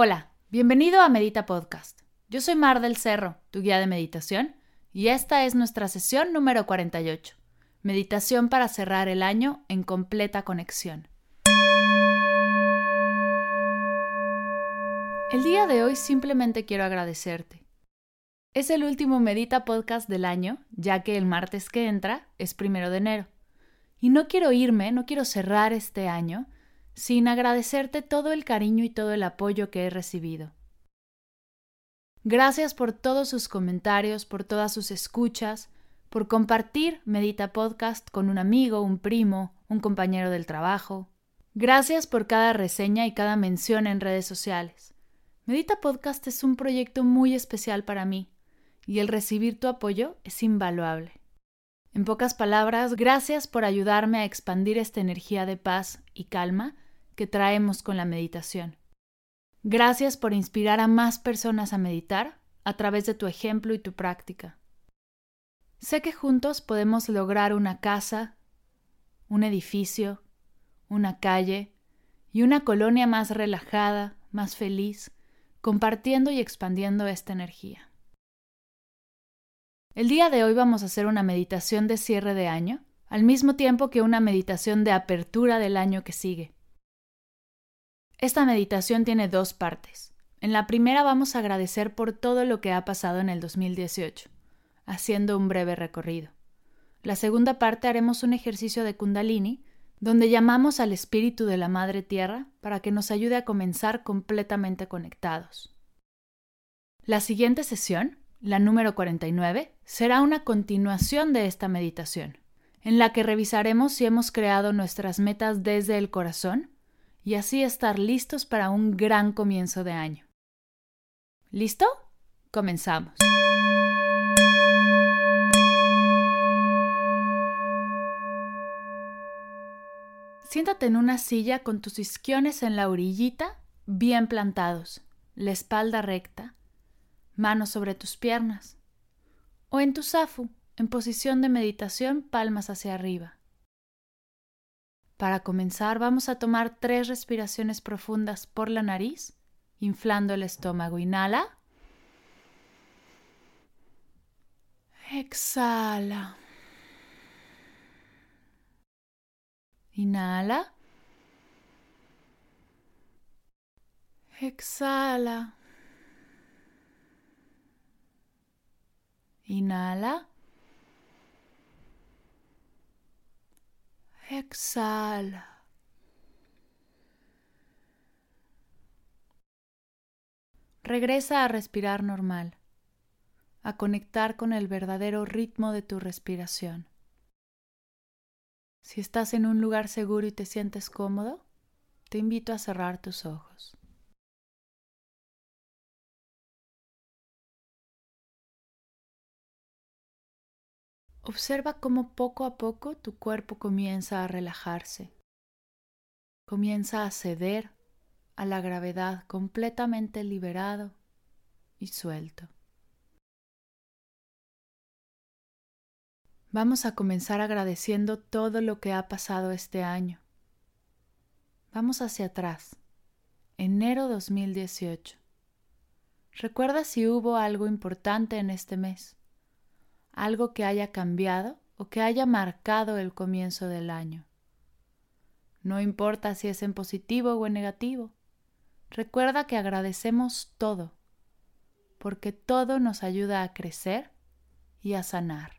Hola, bienvenido a Medita Podcast. Yo soy Mar del Cerro, tu guía de meditación, y esta es nuestra sesión número 48. Meditación para cerrar el año en completa conexión. El día de hoy simplemente quiero agradecerte. Es el último Medita Podcast del año, ya que el martes que entra es primero de enero. Y no quiero irme, no quiero cerrar este año sin agradecerte todo el cariño y todo el apoyo que he recibido. Gracias por todos sus comentarios, por todas sus escuchas, por compartir Medita Podcast con un amigo, un primo, un compañero del trabajo. Gracias por cada reseña y cada mención en redes sociales. Medita Podcast es un proyecto muy especial para mí y el recibir tu apoyo es invaluable. En pocas palabras, gracias por ayudarme a expandir esta energía de paz y calma que traemos con la meditación. Gracias por inspirar a más personas a meditar a través de tu ejemplo y tu práctica. Sé que juntos podemos lograr una casa, un edificio, una calle y una colonia más relajada, más feliz, compartiendo y expandiendo esta energía. El día de hoy vamos a hacer una meditación de cierre de año, al mismo tiempo que una meditación de apertura del año que sigue. Esta meditación tiene dos partes. En la primera vamos a agradecer por todo lo que ha pasado en el 2018, haciendo un breve recorrido. La segunda parte haremos un ejercicio de kundalini, donde llamamos al espíritu de la Madre Tierra para que nos ayude a comenzar completamente conectados. La siguiente sesión, la número 49, será una continuación de esta meditación, en la que revisaremos si hemos creado nuestras metas desde el corazón y así estar listos para un gran comienzo de año. ¿Listo? Comenzamos. Siéntate en una silla con tus isquiones en la orillita bien plantados, la espalda recta, manos sobre tus piernas, o en tu zafu, en posición de meditación, palmas hacia arriba. Para comenzar, vamos a tomar tres respiraciones profundas por la nariz, inflando el estómago. Inhala. Exhala. Inhala. Exhala. Inhala. Exhala. Regresa a respirar normal, a conectar con el verdadero ritmo de tu respiración. Si estás en un lugar seguro y te sientes cómodo, te invito a cerrar tus ojos. Observa cómo poco a poco tu cuerpo comienza a relajarse, comienza a ceder a la gravedad completamente liberado y suelto. Vamos a comenzar agradeciendo todo lo que ha pasado este año. Vamos hacia atrás, enero 2018. Recuerda si hubo algo importante en este mes algo que haya cambiado o que haya marcado el comienzo del año. No importa si es en positivo o en negativo. Recuerda que agradecemos todo, porque todo nos ayuda a crecer y a sanar.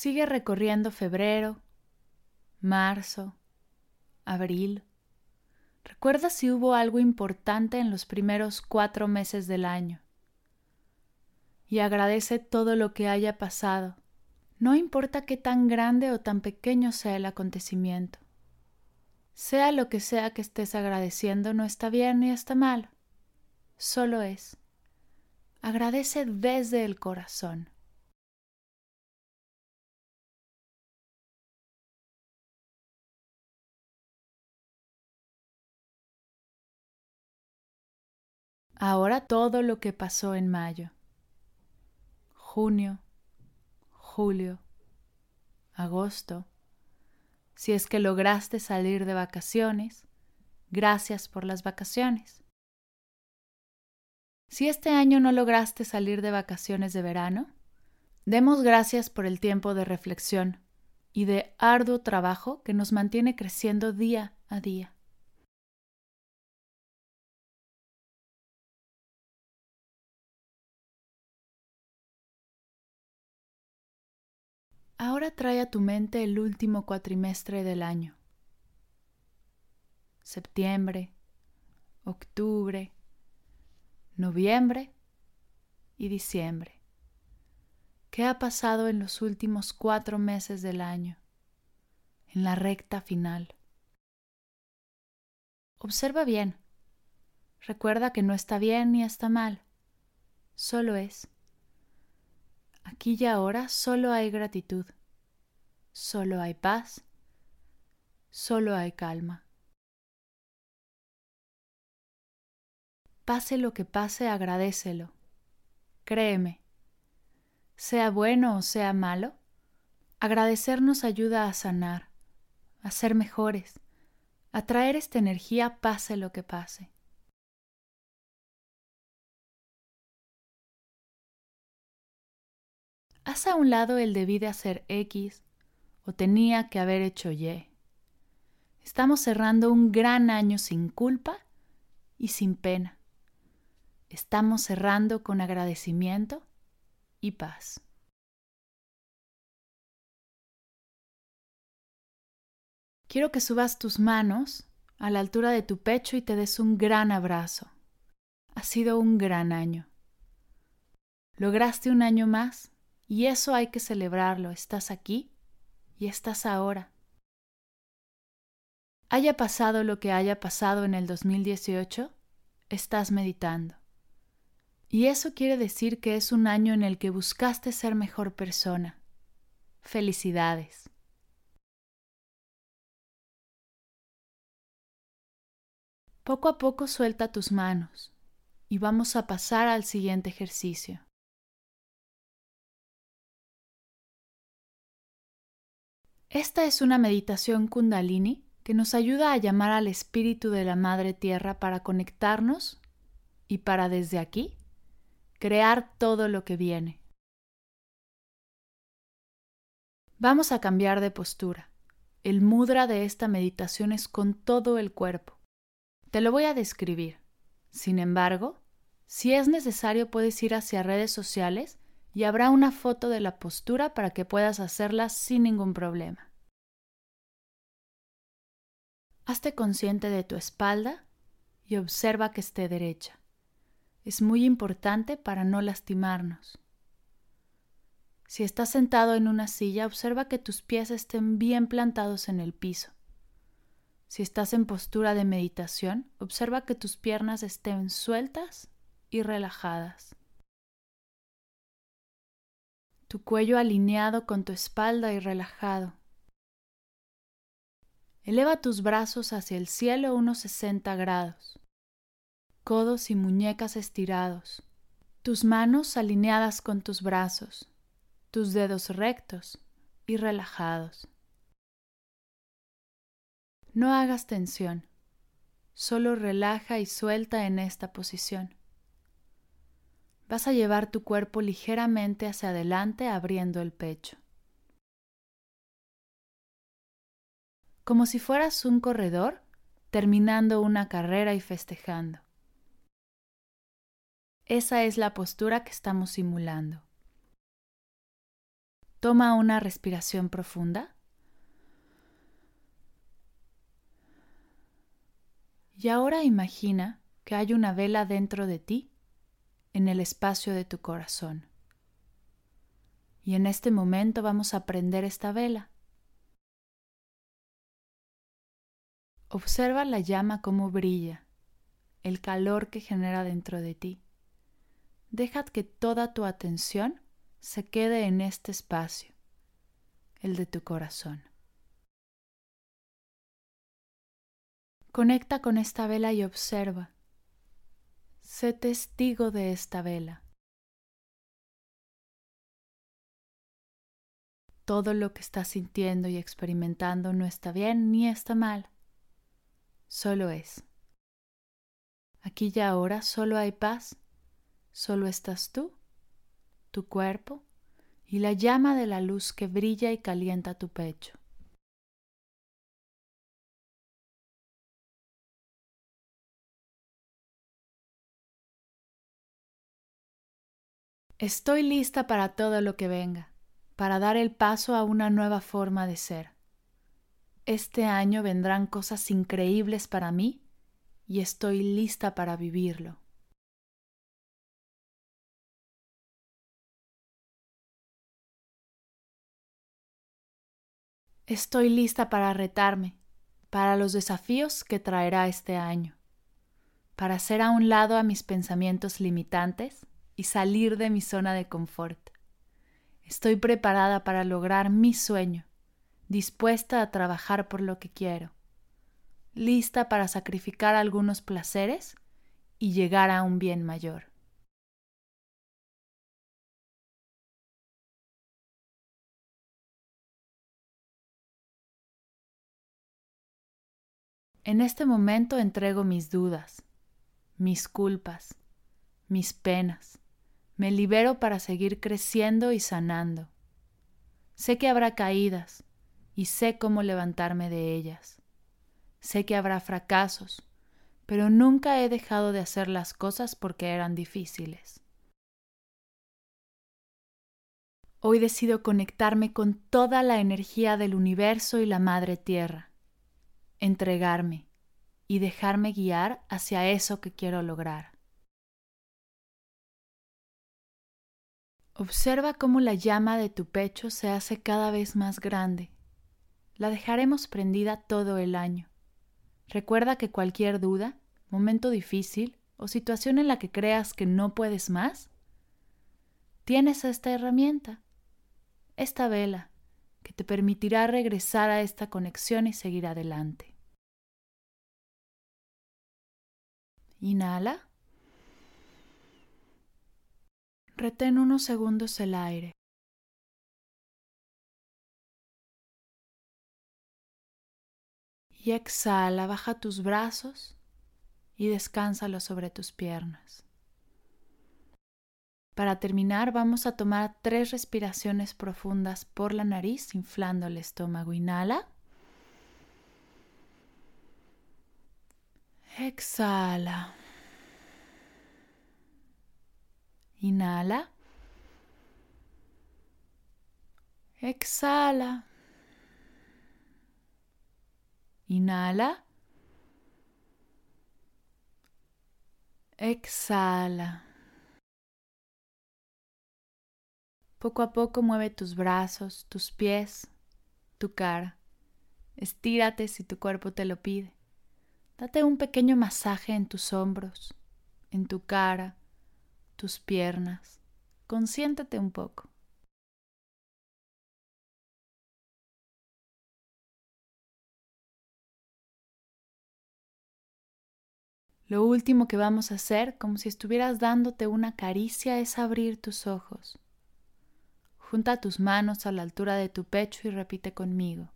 Sigue recorriendo febrero, marzo, abril. Recuerda si hubo algo importante en los primeros cuatro meses del año. y agradece todo lo que haya pasado, no importa qué tan grande o tan pequeño sea el acontecimiento. Sea lo que sea que estés agradeciendo, no está bien ni está mal, solo es. Agradece desde el corazón. Ahora todo lo que pasó en mayo, junio, julio, agosto. Si es que lograste salir de vacaciones, gracias por las vacaciones. Si este año no lograste salir de vacaciones de verano, demos gracias por el tiempo de reflexión y de arduo trabajo que nos mantiene creciendo día a día. Ahora trae a tu mente el último cuatrimestre del año. Septiembre, octubre, noviembre y diciembre. ¿Qué ha pasado en los últimos cuatro meses del año? En la recta final. Observa bien. Recuerda que no está bien ni está mal. Solo es. Aquí y ahora solo hay gratitud, solo hay paz, solo hay calma. Pase lo que pase, agradecelo. Créeme, sea bueno o sea malo, agradecer nos ayuda a sanar, a ser mejores, a traer esta energía pase lo que pase. Haz a un lado el debí de hacer X o tenía que haber hecho Y. Estamos cerrando un gran año sin culpa y sin pena. Estamos cerrando con agradecimiento y paz. Quiero que subas tus manos a la altura de tu pecho y te des un gran abrazo. Ha sido un gran año. Lograste un año más y eso hay que celebrarlo. Estás aquí y estás ahora. Haya pasado lo que haya pasado en el 2018, estás meditando. Y eso quiere decir que es un año en el que buscaste ser mejor persona. Felicidades. Poco a poco suelta tus manos y vamos a pasar al siguiente ejercicio. Esta es una meditación kundalini que nos ayuda a llamar al espíritu de la Madre Tierra para conectarnos y para desde aquí crear todo lo que viene. Vamos a cambiar de postura. El mudra de esta meditación es con todo el cuerpo. Te lo voy a describir. Sin embargo, si es necesario puedes ir hacia redes sociales y habrá una foto de la postura para que puedas hacerla sin ningún problema. Hazte consciente de tu espalda y observa que esté derecha. Es muy importante para no lastimarnos. Si estás sentado en una silla, observa que tus pies estén bien plantados en el piso. Si estás en postura de meditación, observa que tus piernas estén sueltas y relajadas tu cuello alineado con tu espalda y relajado. Eleva tus brazos hacia el cielo unos 60 grados, codos y muñecas estirados, tus manos alineadas con tus brazos, tus dedos rectos y relajados. No hagas tensión, solo relaja y suelta en esta posición vas a llevar tu cuerpo ligeramente hacia adelante abriendo el pecho. Como si fueras un corredor terminando una carrera y festejando. Esa es la postura que estamos simulando. Toma una respiración profunda. Y ahora imagina que hay una vela dentro de ti en el espacio de tu corazón. Y en este momento vamos a prender esta vela. Observa la llama como brilla, el calor que genera dentro de ti. Deja que toda tu atención se quede en este espacio, el de tu corazón. Conecta con esta vela y observa. Sé testigo de esta vela. Todo lo que estás sintiendo y experimentando no está bien ni está mal. Solo es. Aquí y ahora solo hay paz. Solo estás tú, tu cuerpo y la llama de la luz que brilla y calienta tu pecho. Estoy lista para todo lo que venga, para dar el paso a una nueva forma de ser. Este año vendrán cosas increíbles para mí y estoy lista para vivirlo. Estoy lista para retarme, para los desafíos que traerá este año, para hacer a un lado a mis pensamientos limitantes y salir de mi zona de confort. Estoy preparada para lograr mi sueño, dispuesta a trabajar por lo que quiero, lista para sacrificar algunos placeres y llegar a un bien mayor. En este momento entrego mis dudas, mis culpas, mis penas, me libero para seguir creciendo y sanando. Sé que habrá caídas y sé cómo levantarme de ellas. Sé que habrá fracasos, pero nunca he dejado de hacer las cosas porque eran difíciles. Hoy decido conectarme con toda la energía del universo y la Madre Tierra, entregarme y dejarme guiar hacia eso que quiero lograr. Observa cómo la llama de tu pecho se hace cada vez más grande. La dejaremos prendida todo el año. Recuerda que cualquier duda, momento difícil o situación en la que creas que no puedes más, tienes esta herramienta, esta vela, que te permitirá regresar a esta conexión y seguir adelante. Inhala. Retén unos segundos el aire. Y exhala, baja tus brazos y descánsalos sobre tus piernas. Para terminar, vamos a tomar tres respiraciones profundas por la nariz, inflando el estómago. Inhala. Exhala. Inhala. Exhala. Inhala. Exhala. Poco a poco mueve tus brazos, tus pies, tu cara. Estírate si tu cuerpo te lo pide. Date un pequeño masaje en tus hombros, en tu cara, tus piernas. Consiéntate un poco. Lo último que vamos a hacer, como si estuvieras dándote una caricia, es abrir tus ojos. Junta tus manos a la altura de tu pecho y repite conmigo.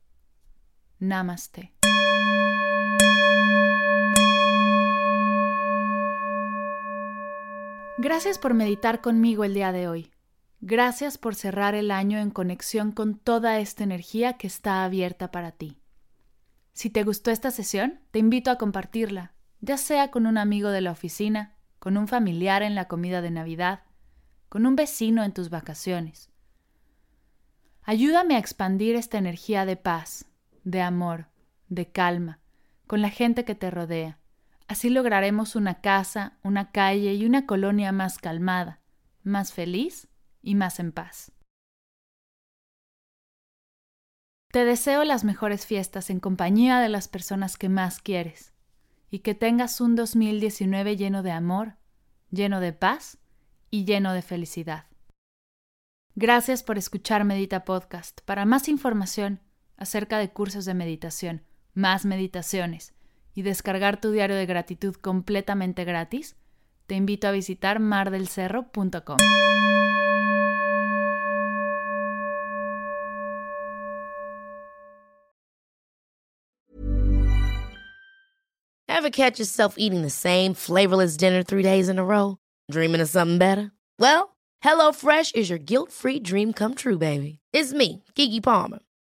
Namaste. Gracias por meditar conmigo el día de hoy. Gracias por cerrar el año en conexión con toda esta energía que está abierta para ti. Si te gustó esta sesión, te invito a compartirla, ya sea con un amigo de la oficina, con un familiar en la comida de Navidad, con un vecino en tus vacaciones. Ayúdame a expandir esta energía de paz, de amor, de calma, con la gente que te rodea Así lograremos una casa, una calle y una colonia más calmada, más feliz y más en paz. Te deseo las mejores fiestas en compañía de las personas que más quieres y que tengas un 2019 lleno de amor, lleno de paz y lleno de felicidad. Gracias por escuchar Medita Podcast. Para más información acerca de cursos de meditación, más meditaciones y descargar tu diario de gratitud completamente gratis, te invito a visitar mardelcerro.com. Ever catch yourself eating the same flavorless dinner three days in a row? Dreaming of something better? Well, HelloFresh is your guilt-free dream come true, baby. It's me, Kiki Palmer.